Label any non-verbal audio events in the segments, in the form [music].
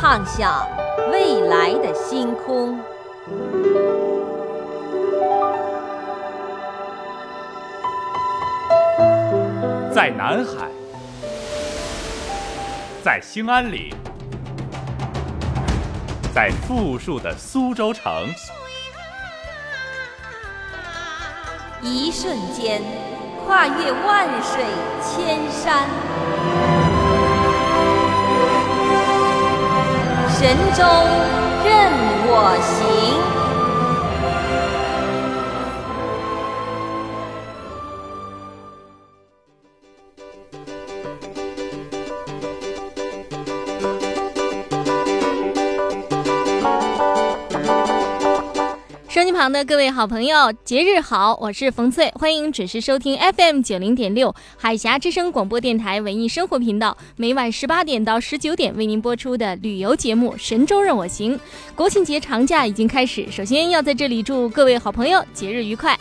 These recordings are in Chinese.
畅想未来的星空。在南海，在兴安岭，在富庶的苏州城，一瞬间跨越万水千山，神州任我行。旁的各位好朋友，节日好！我是冯翠，欢迎准时收听 FM 九零点六海峡之声广播电台文艺生活频道，每晚十八点到十九点为您播出的旅游节目《神州任我行》。国庆节长假已经开始，首先要在这里祝各位好朋友节日愉快。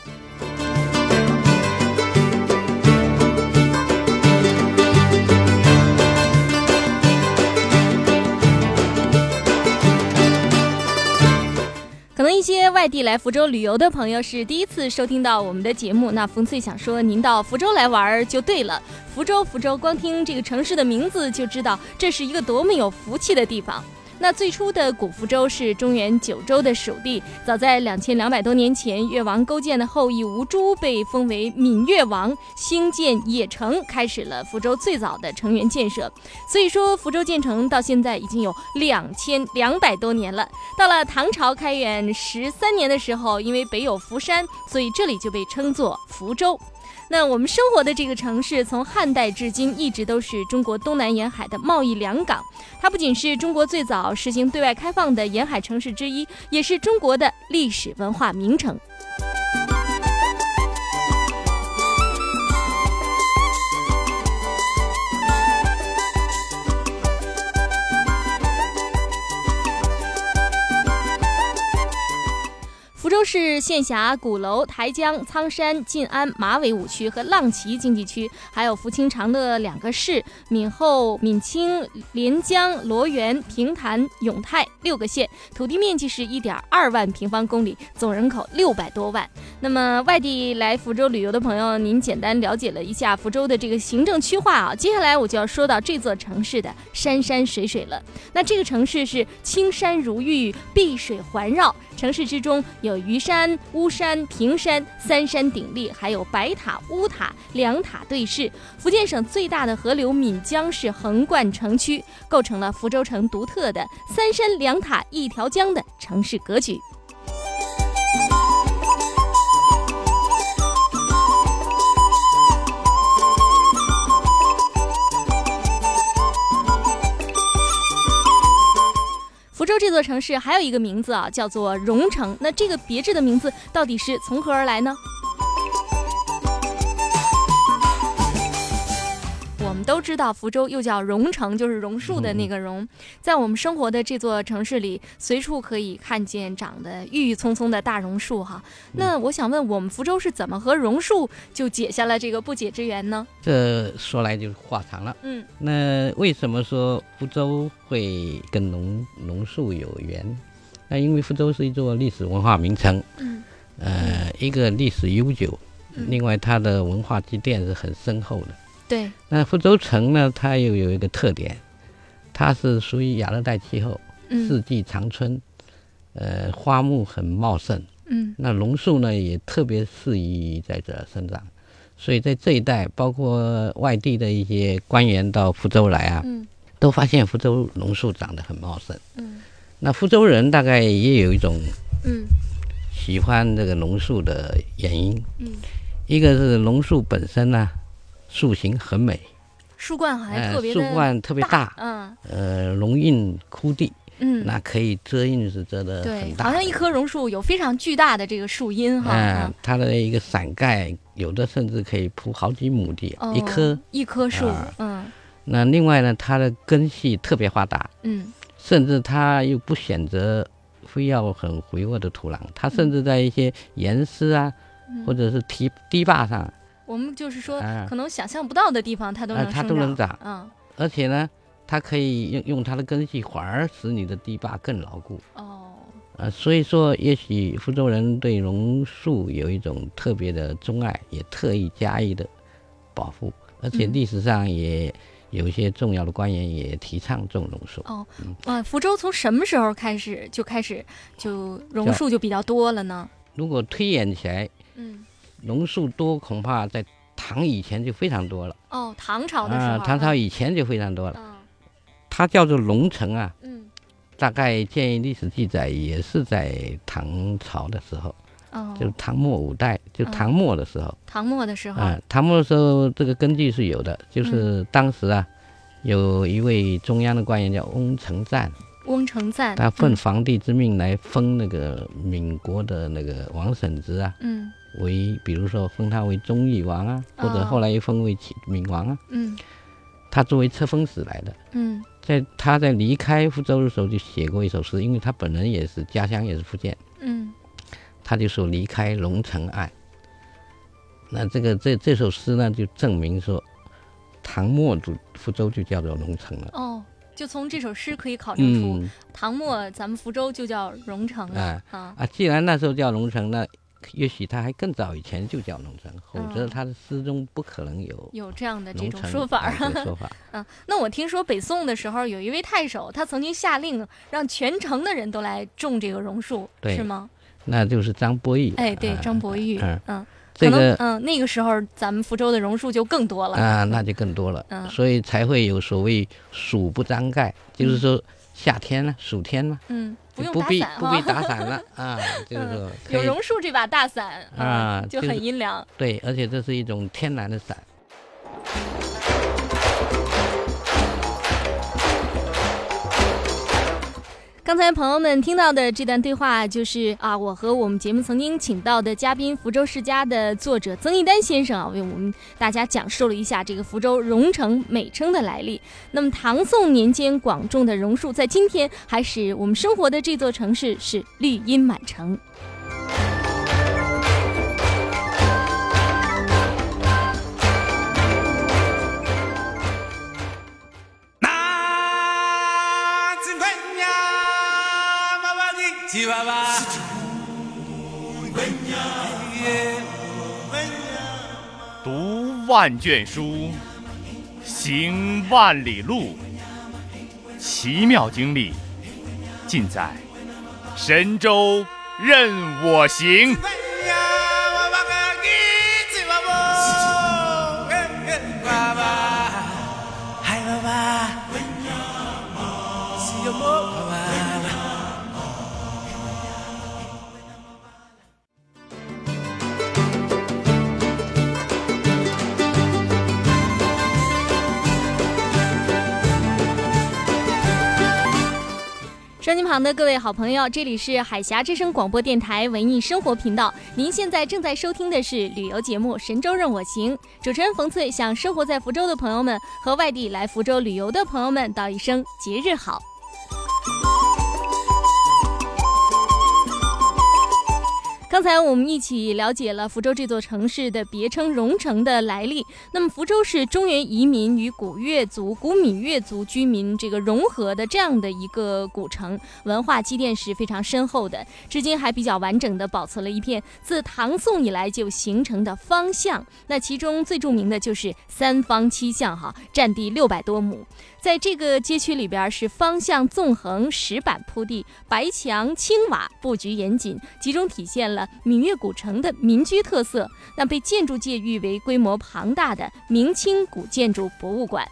可能一些外地来福州旅游的朋友是第一次收听到我们的节目，那冯翠想说，您到福州来玩就对了。福州，福州，光听这个城市的名字就知道这是一个多么有福气的地方。那最初的古福州是中原九州的属地，早在两千两百多年前，越王勾践的后裔吴珠被封为闽越王，兴建邺城，开始了福州最早的城垣建设。所以说，福州建成到现在已经有两千两百多年了。到了唐朝开元十三年的时候，因为北有福山，所以这里就被称作福州。那我们生活的这个城市，从汉代至今一直都是中国东南沿海的贸易良港。它不仅是中国最早实行对外开放的沿海城市之一，也是中国的历史文化名城。福州市县辖鼓楼、台江、苍山、晋安、马尾五区和浪旗经济区，还有福清长乐两个市，闽后、闽清、连江、罗源、平潭、永泰六个县，土地面积是一点二万平方公里，总人口六百多万。那么外地来福州旅游的朋友，您简单了解了一下福州的这个行政区划啊，接下来我就要说到这座城市的山山水水了。那这个城市是青山如玉，碧水环绕，城市之中有虞山、巫山、平山三山鼎立，还有白塔、乌塔两塔对峙。福建省最大的河流闽江是横贯城区，构成了福州城独特的三山两塔一条江的城市格局。福州这座城市还有一个名字啊，叫做榕城。那这个别致的名字到底是从何而来呢？们都知道福州又叫榕城，就是榕树的那个榕。在我们生活的这座城市里，随处可以看见长得郁郁葱葱的大榕树哈。那我想问，我们福州是怎么和榕树就解下了这个不解之缘呢？这说来就话长了。嗯，那为什么说福州会跟榕榕树有缘？那因为福州是一座历史文化名城。嗯，呃，一个历史悠久，另外它的文化积淀是很深厚的。对，那福州城呢，它又有一个特点，它是属于亚热带气候，嗯四季常春，呃，花木很茂盛。嗯。那榕树呢，也特别适宜在这儿生长，所以在这一带，包括外地的一些官员到福州来啊，嗯都发现福州榕树长得很茂盛。嗯。那福州人大概也有一种嗯。喜欢这个榕树的原因，嗯。一个是榕树本身呢，树形很美，树冠还哎特别的树冠特别大，嗯。呃，龙荫枯地，嗯，那可以遮荫是遮的很，大的。好像一棵榕树有非常巨大的这个树荫哈，嗯嗯，它的一个伞盖有的甚至可以铺好几亩地，哦一棵。一棵树啊，嗯。那另外呢，它的根系特别发达，嗯。甚至它又不选择非要很肥沃的土壤，它甚至在一些岩石啊，嗯。或者是堤堤坝上，我们就是说啊可能想象不到的地方它都啊能生它都能长嗯而且呢，它可以用用它的根系，反而使你的堤坝更牢固。哦，啊，所以说，也许福州人对榕树有一种特别的钟爱，也特意加以的保护，而且嗯历史上也有一些重要的官员也提倡种榕树。哦，呃，福州从什么时候开始就开始就榕树就比较多了呢？如果推演起来，嗯，榕树多，恐怕在唐以前就非常多了。哦，唐朝的时候唐朝以前就非常多了。嗯。它叫做龙城啊，嗯。大概建议历史记载也是在唐朝的时候，哦，就是唐末五代，就嗯唐末的时候。唐末的时候，啊，唐末的时候，这个根据是有的，嗯就是当时啊，有一位中央的官员叫翁承赞，翁承赞，他奉皇帝之命来封那个闽国的那个王审知啊，嗯为比如说封他为忠义王啊，或者哦后来又封为启闽王啊，嗯。他作为册封使来的。嗯。在他在离开福州的时候就写过一首诗，因为他本人也是家乡也是福建，嗯。他就说离开龙城岸。那这个这这首诗呢，就证明说，唐末就福州就叫做龙城了。哦，就从这首诗可以考证出，嗯唐末咱们福州就叫榕城了。哎啊。啊，既然那时候叫龙城，那也许他还更早以前就叫农村，否则嗯他的诗中不可能有有这样的这种说法儿，啊 [laughs] 说法。嗯，那我听说北宋的时候有一位太守，他曾经下令让全城的人都来种这个榕树，是吗？那就是张伯玉。哎，对，啊张伯玉，嗯嗯，这可能个嗯那个时候咱们福州的榕树就更多了啊，那就更多了。嗯所以才会有所谓“暑不张盖”，就是说夏天呢，暑天呢，嗯，不必打伞不必，打伞了 [laughs] 啊，就是说可有榕树这把大伞啊就就是很阴凉。对，而且这是一种天然的伞。刚才朋友们听到的这段对话，就是啊，我和我们节目曾经请到的嘉宾福州世家的作者曾一丹先生啊，为我们大家讲述了一下这个福州榕城美称的来历。那么唐宋年间广种的榕树，在今天还使我们生活的这座城市是绿荫满城。吉娃娃读万卷书，行万里路，奇妙经历尽在神州任我行。收音旁的各位好朋友，这里是海峡之声广播电台文艺生活频道。您现在正在收听的是旅游节目《神州任我行》，主持人冯翠向生活在福州的朋友们和外地来福州旅游的朋友们道一声节日好。刚才我们一起了解了福州这座城市的别称“榕城”的来历。那么，福州是中原移民与古越族、古闽越族居民这个融合的这样的一个古城，文化积淀是非常深厚的，至今还比较完整的保存了一片自唐宋以来就形成的方向。那其中最著名的就是三坊七巷，哈，占地六百多亩。在这个街区里边是方向纵横，石板铺地，白墙青瓦，布局严谨，集中体现了闽粤古城的民居特色。那被建筑界誉为规模庞大的明清古建筑博物馆。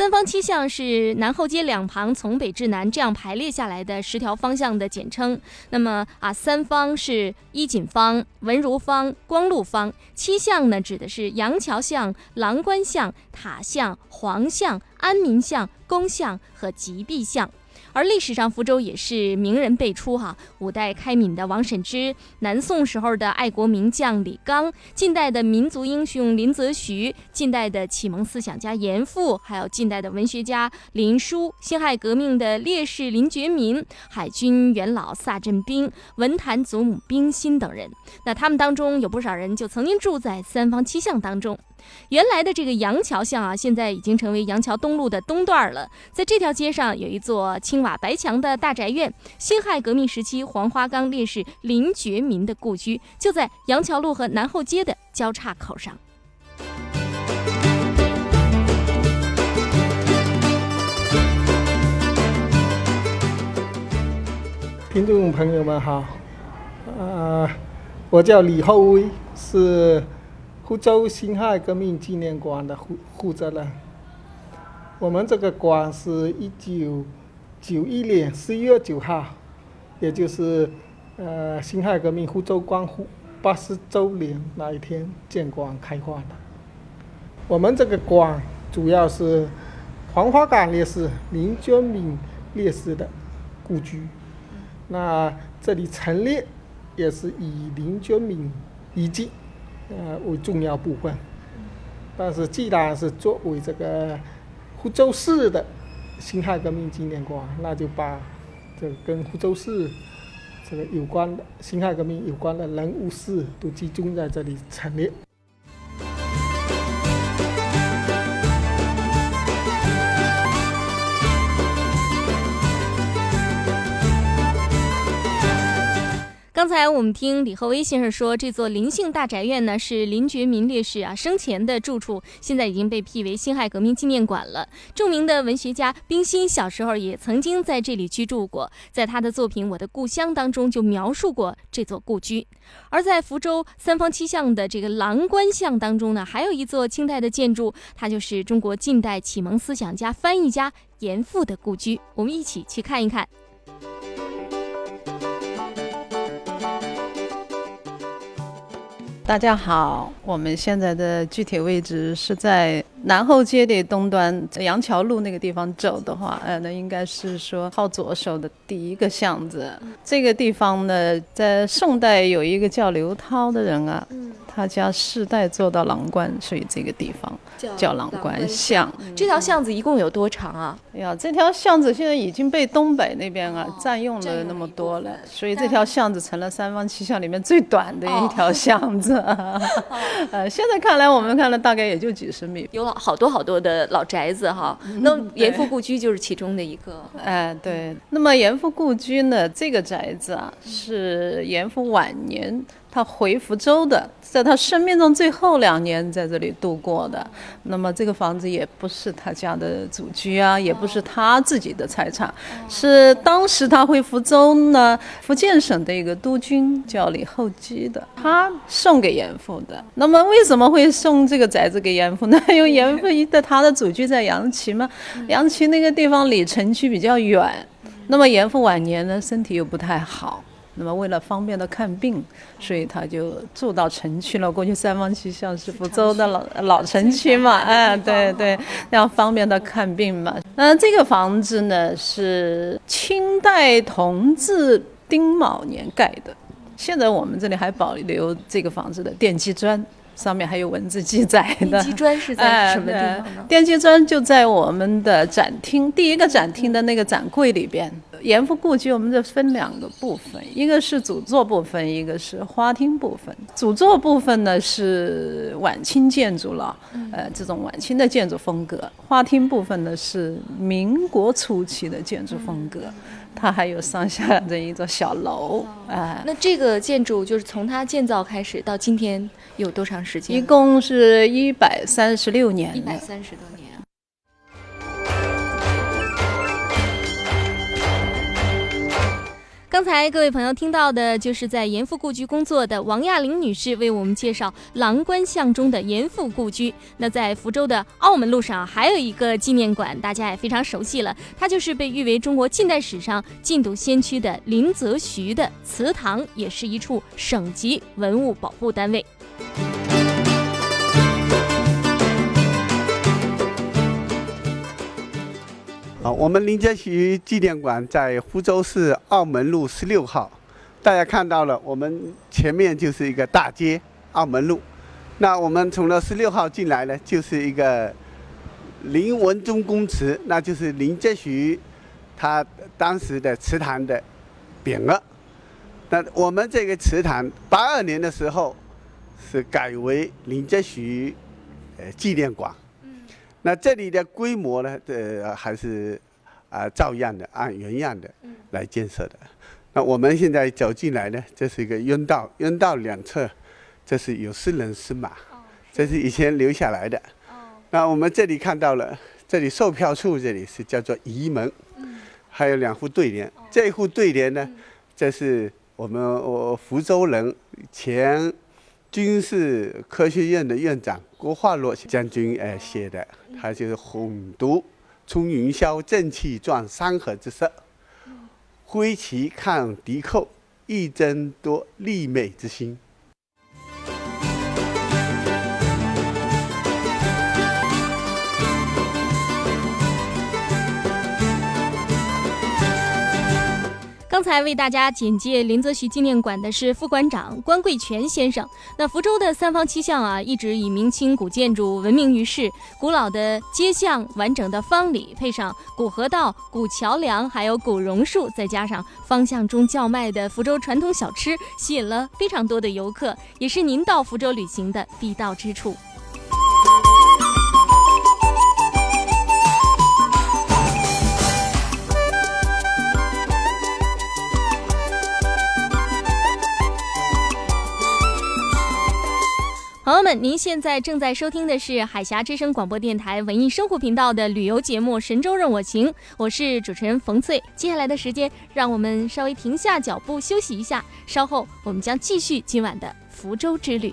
三方七巷是南后街两旁从北至南这样排列下来的十条方向的简称。那么啊，三方是一锦坊、文如坊、光禄坊；七巷呢，指的是杨桥巷、郎官巷、塔巷、黄巷、安民巷、宫巷和吉壁巷。而历史上，福州也是名人辈出哈。五代开闽的王审知，南宋时候的爱国名将李纲，近代的民族英雄林则徐，近代的启蒙思想家严复，还有近代的文学家林纾，辛亥革命的烈士林觉民，海军元老萨振兵，文坛祖母冰心等人。那他们当中有不少人就曾经住在三坊七巷当中。原来的这个杨桥巷啊，现在已经成为杨桥东路的东段了。在这条街上有一座青瓦白墙的大宅院，辛亥革命时期黄花岗烈士林觉民的故居，就在杨桥路和南后街的交叉口上。听众朋友们好，呃，我叫李厚威，是。福州辛亥革命纪念馆的负负责人。我们这个馆是一九九一年十一月九号，也就是呃辛亥革命福州光复八十周年那一天建馆开馆的。我们这个馆主要是黄花岗烈士林觉民烈士的故居。那这里陈列也是以林觉民遗迹。呃，为重要部分，但是既然是作为这个福州市的辛亥革命纪念馆，那就把这个跟福州市这个有关的辛亥革命有关的人物事都集中在这里陈列。刚才我们听李厚威先生说，这座林姓大宅院呢是林觉民烈士啊生前的住处，现在已经被辟为辛亥革命纪念馆了。著名的文学家冰心小时候也曾经在这里居住过，在他的作品《我的故乡》当中就描述过这座故居。而在福州三坊七巷的这个郎官巷当中呢，还有一座清代的建筑，它就是中国近代启蒙思想家、翻译家严复的故居。我们一起去看一看。大家好，我们现在的具体位置是在南后街的东端，杨桥路那个地方走的话，呃，那应该是说靠左手的第一个巷子。这个地方呢，在宋代有一个叫刘涛的人啊。他家世代做到郎官，所以这个地方叫郎官巷。这条巷子一共有多长啊？哎呀，这条巷子现在已经被东北那边啊占用了那么多了，所以这条巷子成了三坊七巷里面最短的一条巷子。[laughs] 呃，现在看来，我们看了大概也就几十米，有好多好多的老宅子哈。那严复故居就是其中的一个。哎，对。那么严复故居呢，这个宅子啊，是严复晚年。他回福州的，在他生命中最后两年在这里度过的。那么这个房子也不是他家的祖居啊，也不是他自己的财产，是当时他回福州呢，福建省的一个督军叫李厚基的，他送给严复的。那么为什么会送这个宅子给严复呢？因为严复的他的祖居在杨岐嘛，杨岐那个地方离城区比较远，那么严复晚年呢，身体又不太好。那么为了方便的看病，所以他就住到城区了。过去三坊七巷是福州的老老城区嘛，哎，对对，要方便的看病嘛。那这个房子呢是清代同治丁卯年盖的，现在我们这里还保留这个房子的奠基砖。上面还有文字记载的。奠基砖是在什么地方呢？奠基砖就在我们的展厅第一个展厅的那个展柜里边。严复故居，我们这分两个部分，一个是主座部分，一个是花厅部分。主座部分呢是晚清建筑了，呃，这种晚清的建筑风格。花厅部分呢是民国初期的建筑风格。它还有上下的一座小楼，哎，那这个建筑就是从它建造开始到今天有多长时间？一共是一百三十六年，一百三十多年。刚才各位朋友听到的，就是在严复故居工作的王亚玲女士为我们介绍郎官巷中的严复故居。那在福州的澳门路上，还有一个纪念馆，大家也非常熟悉了，它就是被誉为中国近代史上禁毒先驱的林则徐的祠堂，也是一处省级文物保护单位。好，我们林则徐纪念馆在福州市澳门路十六号。大家看到了，我们前面就是一个大街，澳门路。那我们从那十六号进来呢，就是一个林文忠公祠，那就是林则徐他当时的祠堂的匾额。那我们这个祠堂八二年的时候是改为林则徐呃纪念馆。那这里的规模呢？呃，还是啊，照样的，按原样的来建设的。那我们现在走进来呢，这是一个甬道，甬道两侧这是有四人司马，这是以前留下来的。那我们这里看到了，这里售票处这里是叫做仪门，还有两副对联。这一副对联呢，这是我们我福州人前。军事科学院的院长郭化洛将军哎写的，他就是红都冲云霄，正气壮山河之色；挥旗抗敌寇，一争夺利美之心。才为大家简介林则徐纪念馆的是副馆长关贵全先生。那福州的三坊七巷啊，一直以明清古建筑闻名于世，古老的街巷、完整的坊里，配上古河道、古桥梁，还有古榕树，再加上坊巷中叫卖的福州传统小吃，吸引了非常多的游客，也是您到福州旅行的必到之处。朋友们，您现在正在收听的是海峡之声广播电台文艺生活频道的旅游节目《神州任我行》，我是主持人冯翠。接下来的时间，让我们稍微停下脚步休息一下，稍后我们将继续今晚的福州之旅。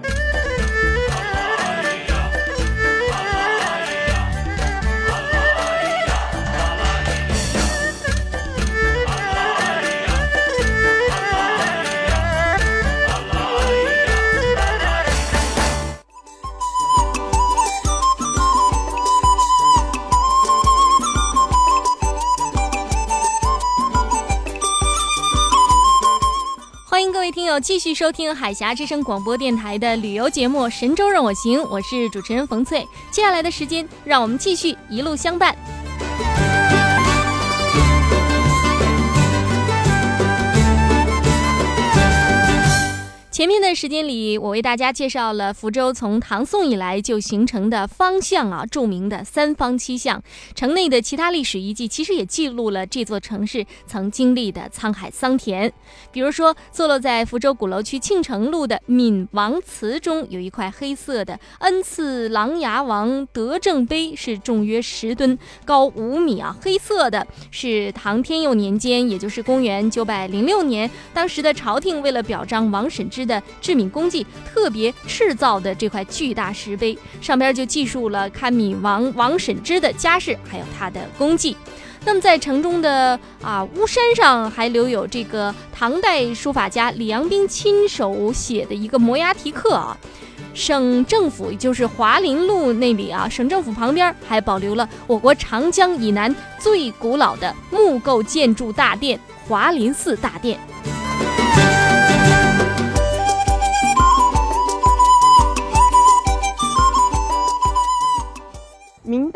友继续收听海峡之声广播电台的旅游节目《神州任我行》，我是主持人冯翠。接下来的时间，让我们继续一路相伴。前面的时间里，我为大家介绍了福州从唐宋以来就形成的方向啊，著名的三坊七巷。城内的其他历史遗迹其实也记录了这座城市曾经历的沧海桑田。比如说，坐落在福州鼓楼区庆城路的闽王祠中，有一块黑色的恩赐琅琊王德政碑，是重约十吨，高五米啊，黑色的，是唐天佑年间，也就是公元九百零六年，当时的朝廷为了表彰王审知的治敏功绩，特别制造的这块巨大石碑，上边就记述了堪敏王王审知的家世，还有他的功绩。那么在城中的啊巫山上还留有这个唐代书法家李阳冰亲手写的一个摩崖题刻啊。省政府也就是华林路那里啊，省政府旁边还保留了我国长江以南最古老的木构建筑大殿——华林寺大殿。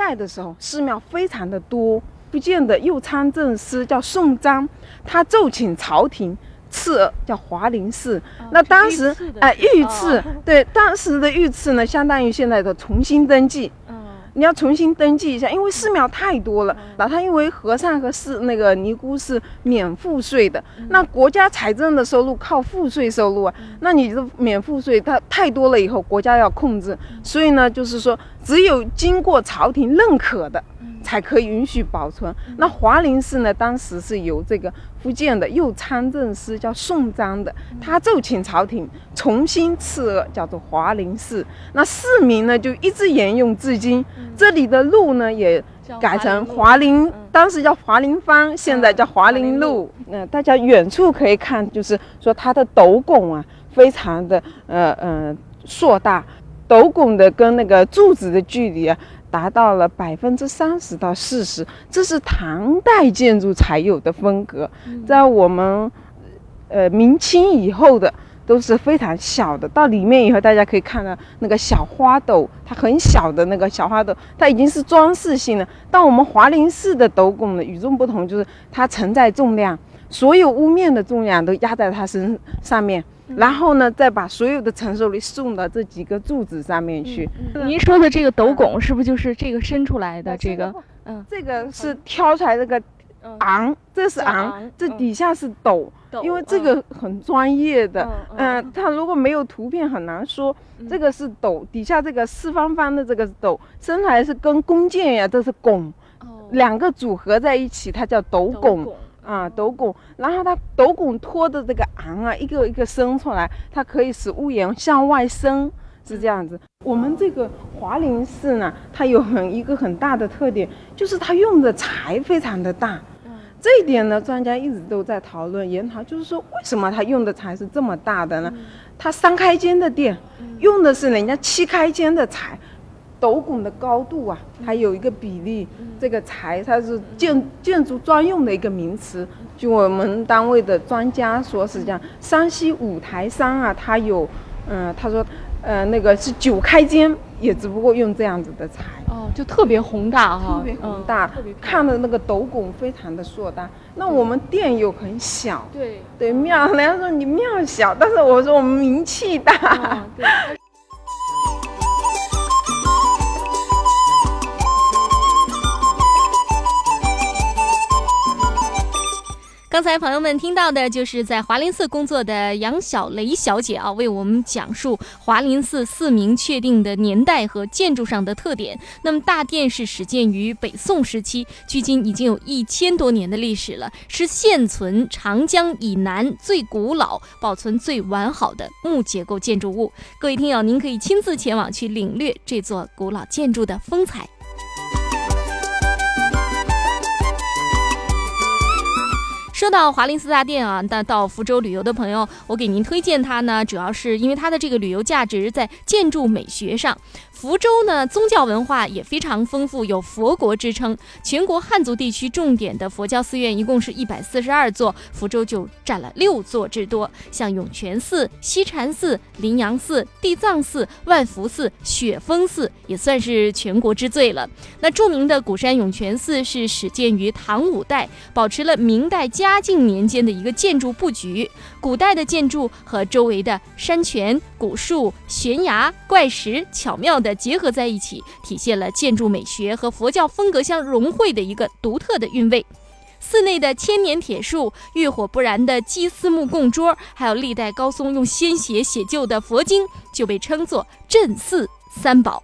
代的时候，寺庙非常的多。福建的右参政司叫宋章，他奏请朝廷赐叫华林寺。那当时哎，御赐 [laughs] 对当时的御赐呢，相当于现在的重新登记。你要重新登记一下，因为寺庙太多了。那他因为和尚和寺那个尼姑是免赋税的，那国家财政的收入靠赋税收入啊。那你的免赋税它太多了以后，国家要控制，所以呢，就是说只有经过朝廷认可的，才可以允许保存。那华林寺呢，当时是由这个福建的右参政司叫宋章的，他奏请朝廷重新赐额，叫做华林寺。那寺名呢就一直沿用至今。这里的路呢也改成华林，当时叫华林坊，现在叫华林路。那大家远处可以看，就是说它的斗拱啊，非常的呃呃硕大，斗拱的跟那个柱子的距离啊。达到了百分之三十到四十，这是唐代建筑才有的风格，在我们呃明清以后的都是非常小的。到里面以后，大家可以看到那个小花斗，它很小的那个小花斗，它已经是装饰性的。到我们华林寺的斗拱呢，与众不同，就是它承载重量，所有屋面的重量都压在它身上面。然后呢，再把所有的承受力送到这几个柱子上面去。您说的这个斗拱是不是就是这个伸出来的这个？嗯，这个是挑出来这个昂，这是昂，这底下是斗，因为这个很专业的。嗯，它如果没有图片很难说。这个是斗，底下这个四方方的这个斗，伸出来是跟弓箭呀，这是拱，两个组合在一起，它叫斗拱。啊，斗拱，然后它斗拱托的这个昂啊，一个一个伸出来，它可以使屋檐向外伸，是这样子。我们这个华林寺呢，它有很一个很大的特点，就是它用的材非常的大。这一点呢，专家一直都在讨论研讨，就是说为什么它用的材是这么大的呢？它三开间的殿，用的是人家七开间的材。斗拱的高度啊，它有一个比例，这个材它是建建筑专用的一个名词。据我们单位的专家说是这样，山西五台山啊，它有，嗯，他说，呃，那个是九开间，也只不过用这样子的材。哦，就特别宏大哈，特别宏大，看的那个斗拱非常的硕大。那我们店又很小，对对，庙人家说你庙小，但是我说我们名气大。对。刚才朋友们听到的就是在华林寺工作的杨小雷小姐啊，为我们讲述华林寺寺名确定的年代和建筑上的特点。那么大殿是始建于北宋时期，距今已经有一千多年的历史了，是现存长江以南最古老、保存最完好的木结构建筑物。各位听友，您可以亲自前往去领略这座古老建筑的风采。说到华林寺大殿啊，那到福州旅游的朋友，我给您推荐它呢，主要是因为它的这个旅游价值在建筑美学上。福州呢，宗教文化也非常丰富，有佛国之称。全国汉族地区重点的佛教寺院一共是一百四十二座，福州就占了六座之多。像涌泉寺、西禅寺、灵阳寺、地藏寺、万福寺、雪峰寺，也算是全国之最了。那著名的鼓山涌泉寺是始建于唐五代，保持了明代嘉靖年间的一个建筑布局。古代的建筑和周围的山泉、古树、悬崖、怪石巧妙地结合在一起，体现了建筑美学和佛教风格相融汇的一个独特的韵味。寺内的千年铁树、浴火不燃的鸡丝木供桌，还有历代高僧用鲜血写就的佛经，就被称作镇寺三宝。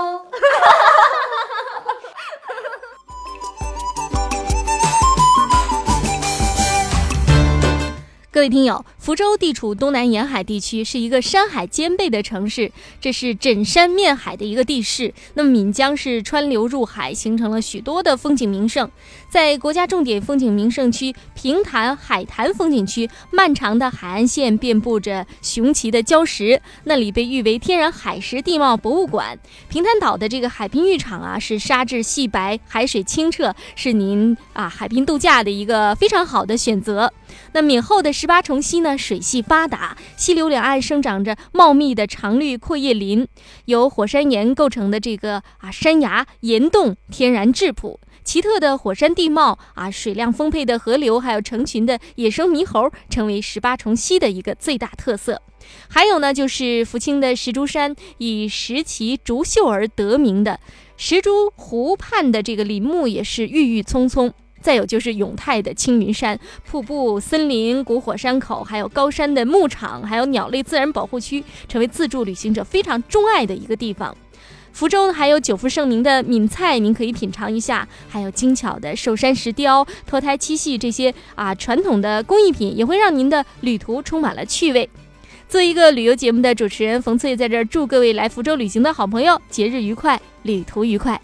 各位听友，福州地处东南沿海地区，是一个山海兼备的城市，这是枕山面海的一个地势。那么闽江是穿流入海，形成了许多的风景名胜。在国家重点风景名胜区平潭海坛风景区，漫长的海岸线遍布着雄奇的礁石，那里被誉为天然海蚀地貌博物馆。平潭岛的这个海滨浴场啊，是沙质细白，海水清澈，是您啊海滨度假的一个非常好的选择。那闽后的十八重溪呢，水系发达，溪流两岸生长着茂密的常绿阔叶林，由火山岩构成的这个啊山崖岩洞天然质朴。奇特的火山地貌啊，水量丰沛的河流，还有成群的野生猕猴，成为十八重溪的一个最大特色。还有呢，就是福清的石竹山，以石岐竹秀而得名的石竹湖畔的这个林木也是郁郁葱葱。再有就是永泰的青云山、瀑布、森林、古火山口，还有高山的牧场，还有鸟类自然保护区，成为自助旅行者非常钟爱的一个地方。福州还有久负盛名的闽菜，您可以品尝一下；还有精巧的寿山石雕、脱胎漆器这些啊传统的工艺品，也会让您的旅途充满了趣味。作为一个旅游节目的主持人，冯翠在这儿祝各位来福州旅行的好朋友节日愉快，旅途愉快。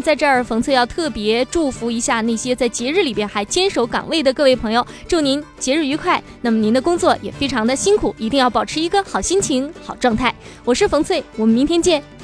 在这儿，冯翠要特别祝福一下那些在节日里边还坚守岗位的各位朋友，祝您节日愉快。那么您的工作也非常的辛苦，一定要保持一个好心情、好状态。我是冯翠，我们明天见。